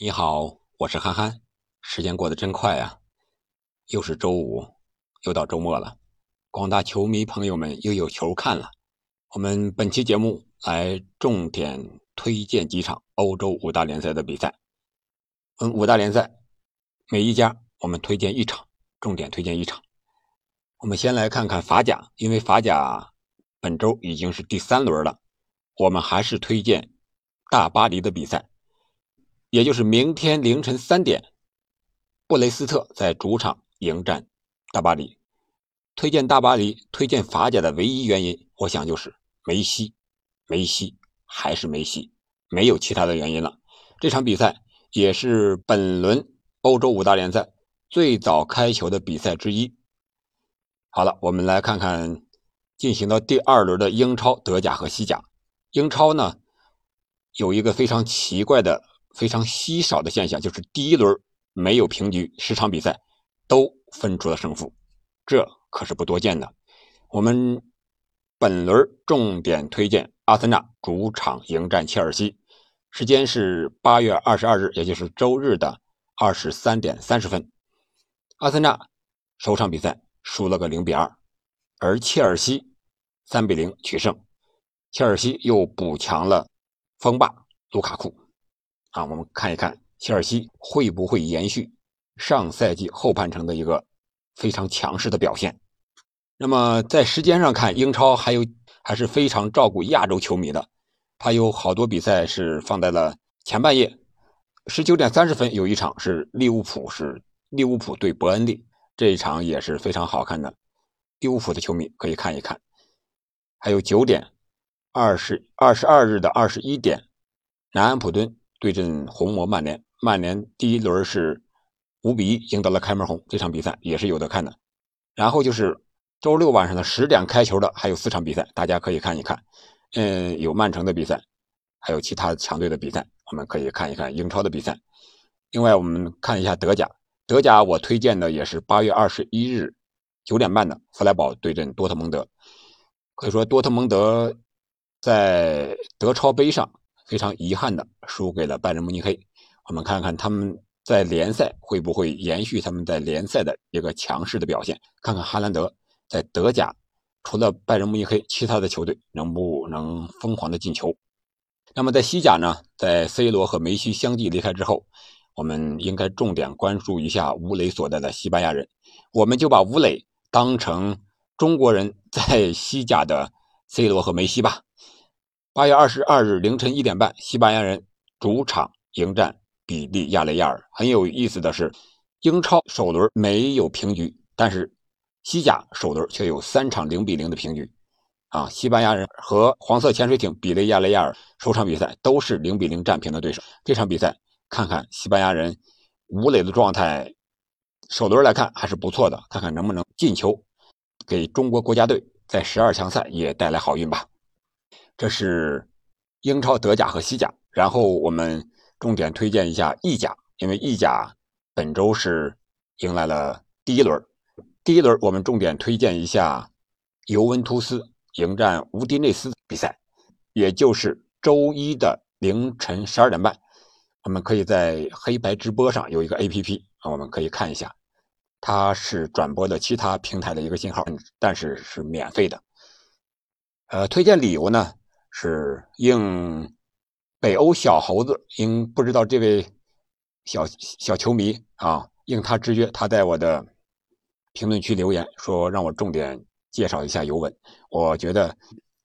你好，我是憨憨。时间过得真快啊，又是周五，又到周末了。广大球迷朋友们又有球看了。我们本期节目来重点推荐几场欧洲五大联赛的比赛。嗯，五大联赛每一家我们推荐一场，重点推荐一场。我们先来看看法甲，因为法甲本周已经是第三轮了，我们还是推荐大巴黎的比赛。也就是明天凌晨三点，布雷斯特在主场迎战大巴黎。推荐大巴黎，推荐法甲的唯一原因，我想就是梅西，梅西还是梅西，没有其他的原因了。这场比赛也是本轮欧洲五大联赛最早开球的比赛之一。好了，我们来看看进行到第二轮的英超、德甲和西甲。英超呢，有一个非常奇怪的。非常稀少的现象就是第一轮没有平局，十场比赛都分出了胜负，这可是不多见的。我们本轮重点推荐阿森纳主场迎战切尔西，时间是八月二十二日，也就是周日的二十三点三十分。阿森纳首场比赛输了个零比二，而切尔西三比零取胜，切尔西又补强了锋霸卢卡库。啊，我们看一看切尔西会不会延续上赛季后半程的一个非常强势的表现。那么在时间上看，英超还有还是非常照顾亚洲球迷的，他有好多比赛是放在了前半夜。十九点三十分有一场是利物浦是利物浦对伯恩利，这一场也是非常好看的，利物浦的球迷可以看一看。还有九点二十二十二日的二十一点，南安普敦。对阵红魔曼联，曼联第一轮是五比一赢得了开门红，这场比赛也是有的看的。然后就是周六晚上的十点开球的，还有四场比赛，大家可以看一看。嗯，有曼城的比赛，还有其他强队的比赛，我们可以看一看英超的比赛。另外，我们看一下德甲，德甲我推荐的也是八月二十一日九点半的弗莱堡对阵多特蒙德。可以说，多特蒙德在德超杯上。非常遗憾的输给了拜仁慕尼黑。我们看看他们在联赛会不会延续他们在联赛的一个强势的表现？看看哈兰德在德甲除了拜仁慕尼黑，其他的球队能不能疯狂的进球？那么在西甲呢？在 C 罗和梅西相继离开之后，我们应该重点关注一下吴磊所在的西班牙人。我们就把吴磊当成中国人在西甲的 C 罗和梅西吧。八月二十二日凌晨一点半，西班牙人主场迎战比利亚雷亚尔。很有意思的是，英超首轮没有平局，但是西甲首轮却有三场零比零的平局。啊，西班牙人和黄色潜水艇比利亚雷亚尔首场比赛都是零比零战平的对手。这场比赛看看西班牙人吴磊的状态，首轮来看还是不错的，看看能不能进球，给中国国家队在十二强赛也带来好运吧。这是英超、德甲和西甲，然后我们重点推荐一下意甲，因为意甲本周是迎来了第一轮。第一轮我们重点推荐一下尤文图斯迎战乌迪内斯比赛，也就是周一的凌晨十二点半，我们可以在黑白直播上有一个 APP 啊，我们可以看一下，它是转播的其他平台的一个信号，但是是免费的。呃，推荐理由呢？是应北欧小猴子，应不知道这位小小球迷啊，应他之约，他在我的评论区留言说，让我重点介绍一下尤文。我觉得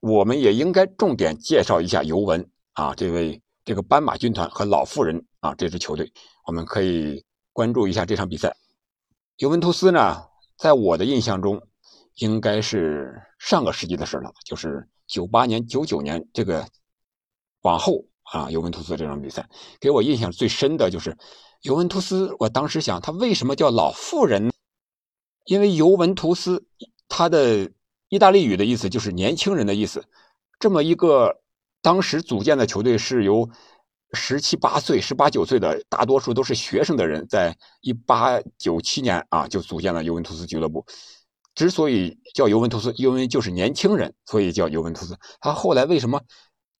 我们也应该重点介绍一下尤文啊，这位这个斑马军团和老妇人啊这支球队，我们可以关注一下这场比赛。尤文图斯呢，在我的印象中，应该是上个世纪的事了，就是。九八年、九九年这个往后啊，尤文图斯这场比赛给我印象最深的就是尤文图斯。我当时想，他为什么叫老妇人？因为尤文图斯他的意大利语的意思就是年轻人的意思。这么一个当时组建的球队是由十七八岁、十八九岁的大多数都是学生的人，在一八九七年啊就组建了尤文图斯俱乐部。之所以叫尤文图斯，因为就是年轻人，所以叫尤文图斯。他后来为什么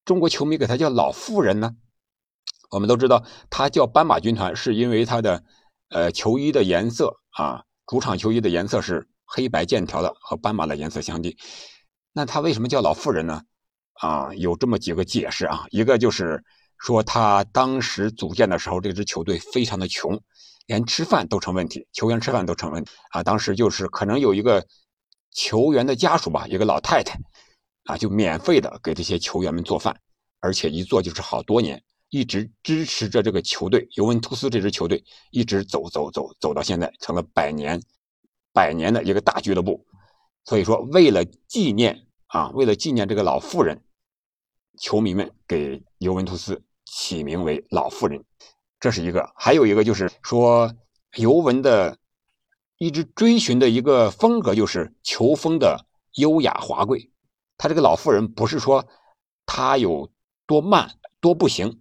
中国球迷给他叫老妇人呢？我们都知道，他叫斑马军团，是因为他的呃球衣的颜色啊，主场球衣的颜色是黑白剑条的，和斑马的颜色相近。那他为什么叫老妇人呢？啊，有这么几个解释啊，一个就是说他当时组建的时候，这支球队非常的穷，连吃饭都成问题，球员吃饭都成问题啊。当时就是可能有一个球员的家属吧，一个老太太啊，就免费的给这些球员们做饭，而且一做就是好多年，一直支持着这个球队尤文图斯这支球队一直走走走走到现在，成了百年百年的一个大俱乐部。所以说，为了纪念啊，为了纪念这个老妇人。球迷们给尤文图斯起名为“老妇人”，这是一个；还有一个就是说，尤文的一直追寻的一个风格就是球风的优雅华贵。他这个“老妇人”不是说他有多慢多不行，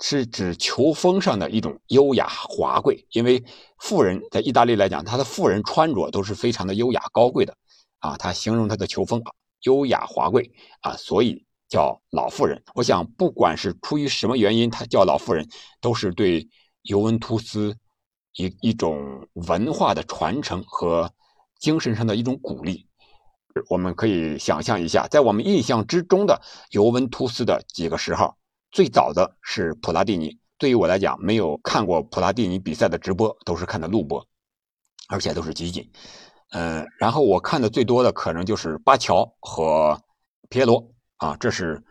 是指球风上的一种优雅华贵。因为富人在意大利来讲，他的富人穿着都是非常的优雅高贵的啊，他形容他的球风优雅华贵啊，所以。叫老妇人，我想不管是出于什么原因，他叫老妇人，都是对尤文图斯一一种文化的传承和精神上的一种鼓励。我们可以想象一下，在我们印象之中的尤文图斯的几个十号，最早的是普拉蒂尼。对于我来讲，没有看过普拉蒂尼比赛的直播，都是看的录播，而且都是集锦。嗯，然后我看的最多的可能就是巴乔和皮耶罗。啊，这是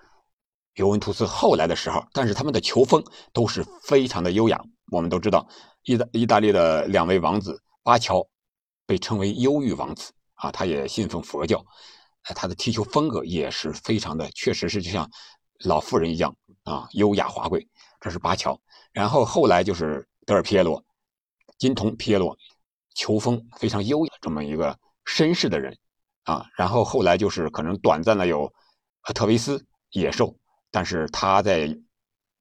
尤文图斯后来的时候，但是他们的球风都是非常的优雅。我们都知道，意大意大利的两位王子巴乔被称为忧郁王子啊，他也信奉佛教，他的踢球风格也是非常的，确实是就像老妇人一样啊，优雅华贵。这是巴乔，然后后来就是德尔皮耶罗，金童皮耶罗，球风非常优雅，这么一个绅士的人啊，然后后来就是可能短暂的有。特维斯野兽，但是他在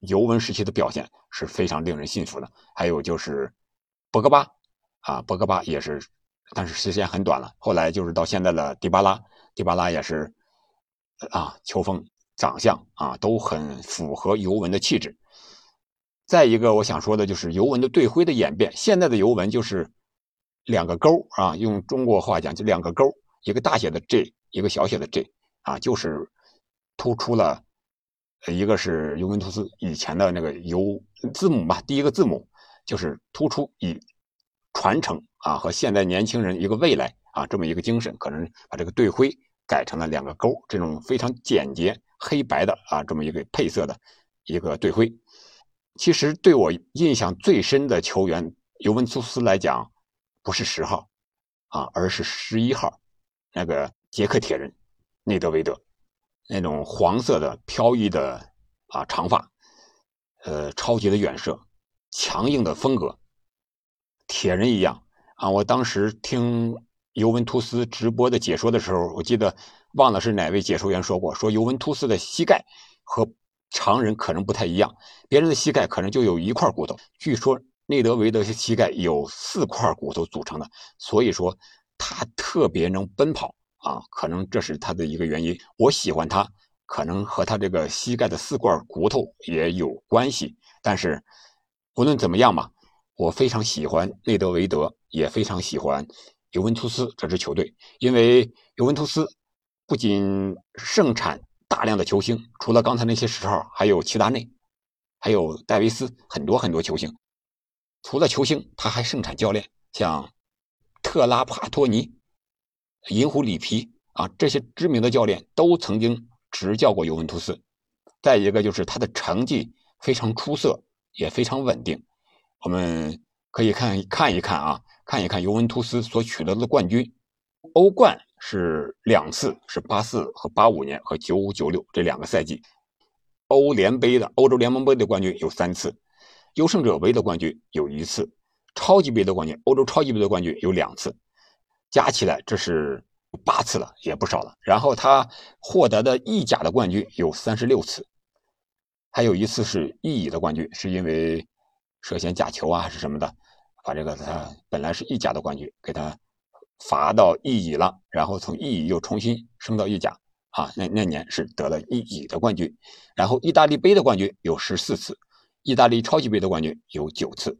尤文时期的表现是非常令人信服的。还有就是博格巴，啊，博格巴也是，但是时间很短了。后来就是到现在的迪巴拉，迪巴拉也是，啊，球风、长相啊都很符合尤文的气质。再一个，我想说的就是尤文的队徽的演变。现在的尤文就是两个勾啊，用中国话讲就两个勾，一个大写的 J，一个小写的 J，啊，就是。突出了，一个是尤文图斯以前的那个尤字母吧，第一个字母就是突出以传承啊和现代年轻人一个未来啊这么一个精神，可能把这个队徽改成了两个勾，这种非常简洁黑白的啊这么一个配色的一个队徽。其实对我印象最深的球员尤文图斯来讲，不是十号啊，而是十一号那个捷克铁人内德维德。那种黄色的飘逸的啊长发，呃，超级的远射，强硬的风格，铁人一样啊！我当时听尤文图斯直播的解说的时候，我记得忘了是哪位解说员说过，说尤文图斯的膝盖和常人可能不太一样，别人的膝盖可能就有一块骨头，据说内德维德的膝盖有四块骨头组成的，所以说他特别能奔跑。啊，可能这是他的一个原因。我喜欢他，可能和他这个膝盖的四块骨头也有关系。但是无论怎么样嘛，我非常喜欢内德维德，也非常喜欢尤文图斯这支球队，因为尤文图斯不仅盛产大量的球星，除了刚才那些十号，还有齐达内，还有戴维斯，很多很多球星。除了球星，他还盛产教练，像特拉帕托尼。银狐里皮啊，这些知名的教练都曾经执教过尤文图斯。再一个就是他的成绩非常出色，也非常稳定。我们可以看看一看啊，看一看尤文图斯所取得的冠军。欧冠是两次，是八四和八五年和九五九六这两个赛季。欧联杯的欧洲联盟杯的冠军有三次，优胜者杯的冠军有一次，超级杯的冠军欧洲超级杯的冠军有两次。加起来这是八次了，也不少了。然后他获得的意甲的冠军有三十六次，还有一次是意乙的冠军，是因为涉嫌假球啊还是什么的，把这个他本来是意甲的冠军给他罚到意乙了，然后从意乙又重新升到意甲啊。那那年是得了意乙的冠军。然后意大利杯的冠军有十四次，意大利超级杯的冠军有九次，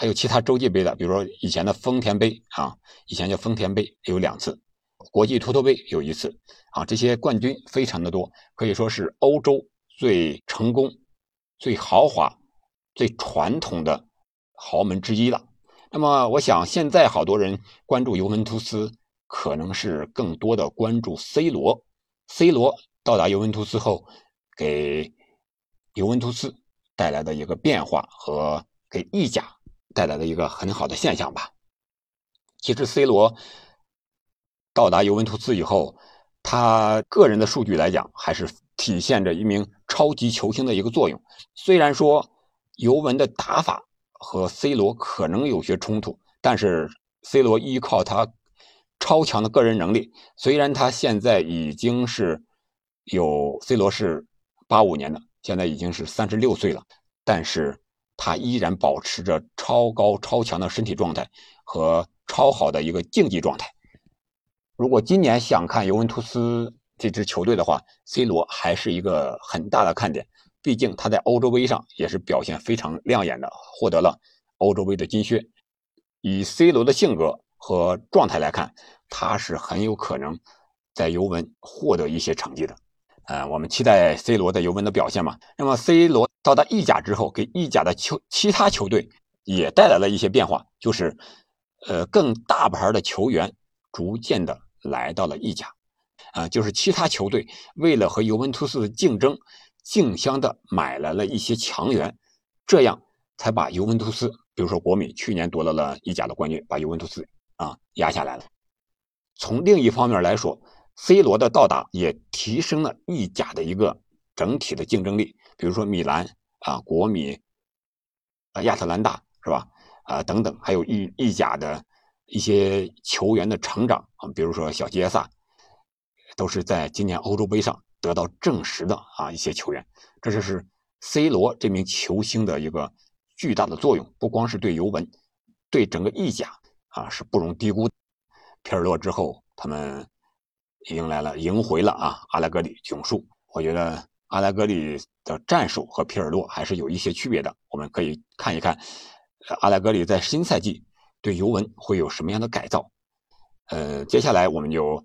还有其他洲际杯的，比如说以前的丰田杯啊，以前叫丰田杯有两次，国际托托杯有一次啊，这些冠军非常的多，可以说是欧洲最成功、最豪华、最传统的豪门之一了。那么，我想现在好多人关注尤文图斯，可能是更多的关注 C 罗。C 罗到达尤文图斯后，给尤文图斯。带来的一个变化和给意甲带来的一个很好的现象吧。其实 C 罗到达尤文图斯以后，他个人的数据来讲，还是体现着一名超级球星的一个作用。虽然说尤文的打法和 C 罗可能有些冲突，但是 C 罗依靠他超强的个人能力，虽然他现在已经是有 C 罗是八五年的。现在已经是三十六岁了，但是他依然保持着超高超强的身体状态和超好的一个竞技状态。如果今年想看尤文图斯这支球队的话，C 罗还是一个很大的看点。毕竟他在欧洲杯上也是表现非常亮眼的，获得了欧洲杯的金靴。以 C 罗的性格和状态来看，他是很有可能在尤文获得一些成绩的。呃，我们期待 C 罗在尤文的表现嘛。那么 C 罗到达意甲之后，给意甲的球其他球队也带来了一些变化，就是，呃，更大牌的球员逐渐的来到了意甲，啊，就是其他球队为了和尤文图斯的竞争，竞相的买来了一些强援，这样才把尤文图斯，比如说国米去年夺得了意甲的冠军，把尤文图斯啊压下来了。从另一方面来说。C 罗的到达也提升了意甲的一个整体的竞争力，比如说米兰啊、国米啊、亚特兰大是吧？啊等等，还有意意甲的一些球员的成长啊，比如说小杰萨，都是在今年欧洲杯上得到证实的啊一些球员。这就是 C 罗这名球星的一个巨大的作用，不光是对尤文，对整个意甲啊是不容低估。皮尔洛之后，他们。迎来了，迎回了啊！阿莱格里囧术，我觉得阿莱格里的战术和皮尔洛还是有一些区别的。我们可以看一看，阿莱格里在新赛季对尤文会有什么样的改造。呃，接下来我们就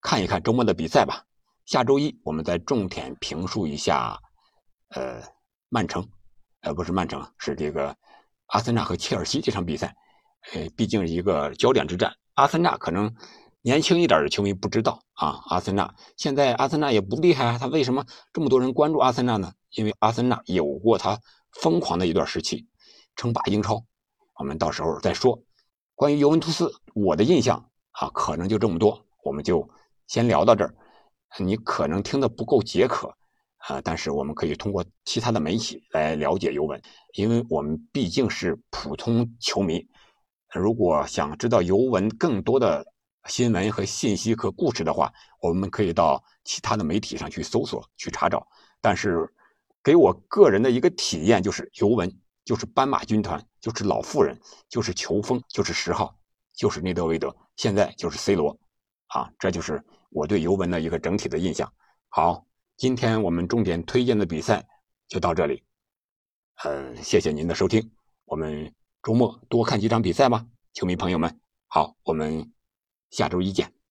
看一看周末的比赛吧。下周一我们再重点评述一下，呃，曼城，呃，不是曼城，是这个阿森纳和切尔西这场比赛。呃，毕竟是一个焦点之战，阿森纳可能。年轻一点的球迷不知道啊，阿森纳现在阿森纳也不厉害啊，他为什么这么多人关注阿森纳呢？因为阿森纳有过他疯狂的一段时期，称霸英超。我们到时候再说。关于尤文图斯，我的印象啊，可能就这么多，我们就先聊到这儿。你可能听得不够解渴啊，但是我们可以通过其他的媒体来了解尤文，因为我们毕竟是普通球迷。如果想知道尤文更多的，新闻和信息和故事的话，我们可以到其他的媒体上去搜索、去查找。但是，给我个人的一个体验就是，尤文就是斑马军团，就是老妇人，就是球风，就是十号，就是内德维德，现在就是 C 罗，啊，这就是我对尤文的一个整体的印象。好，今天我们重点推荐的比赛就到这里。嗯，谢谢您的收听，我们周末多看几场比赛吧，球迷朋友们。好，我们。下周一见。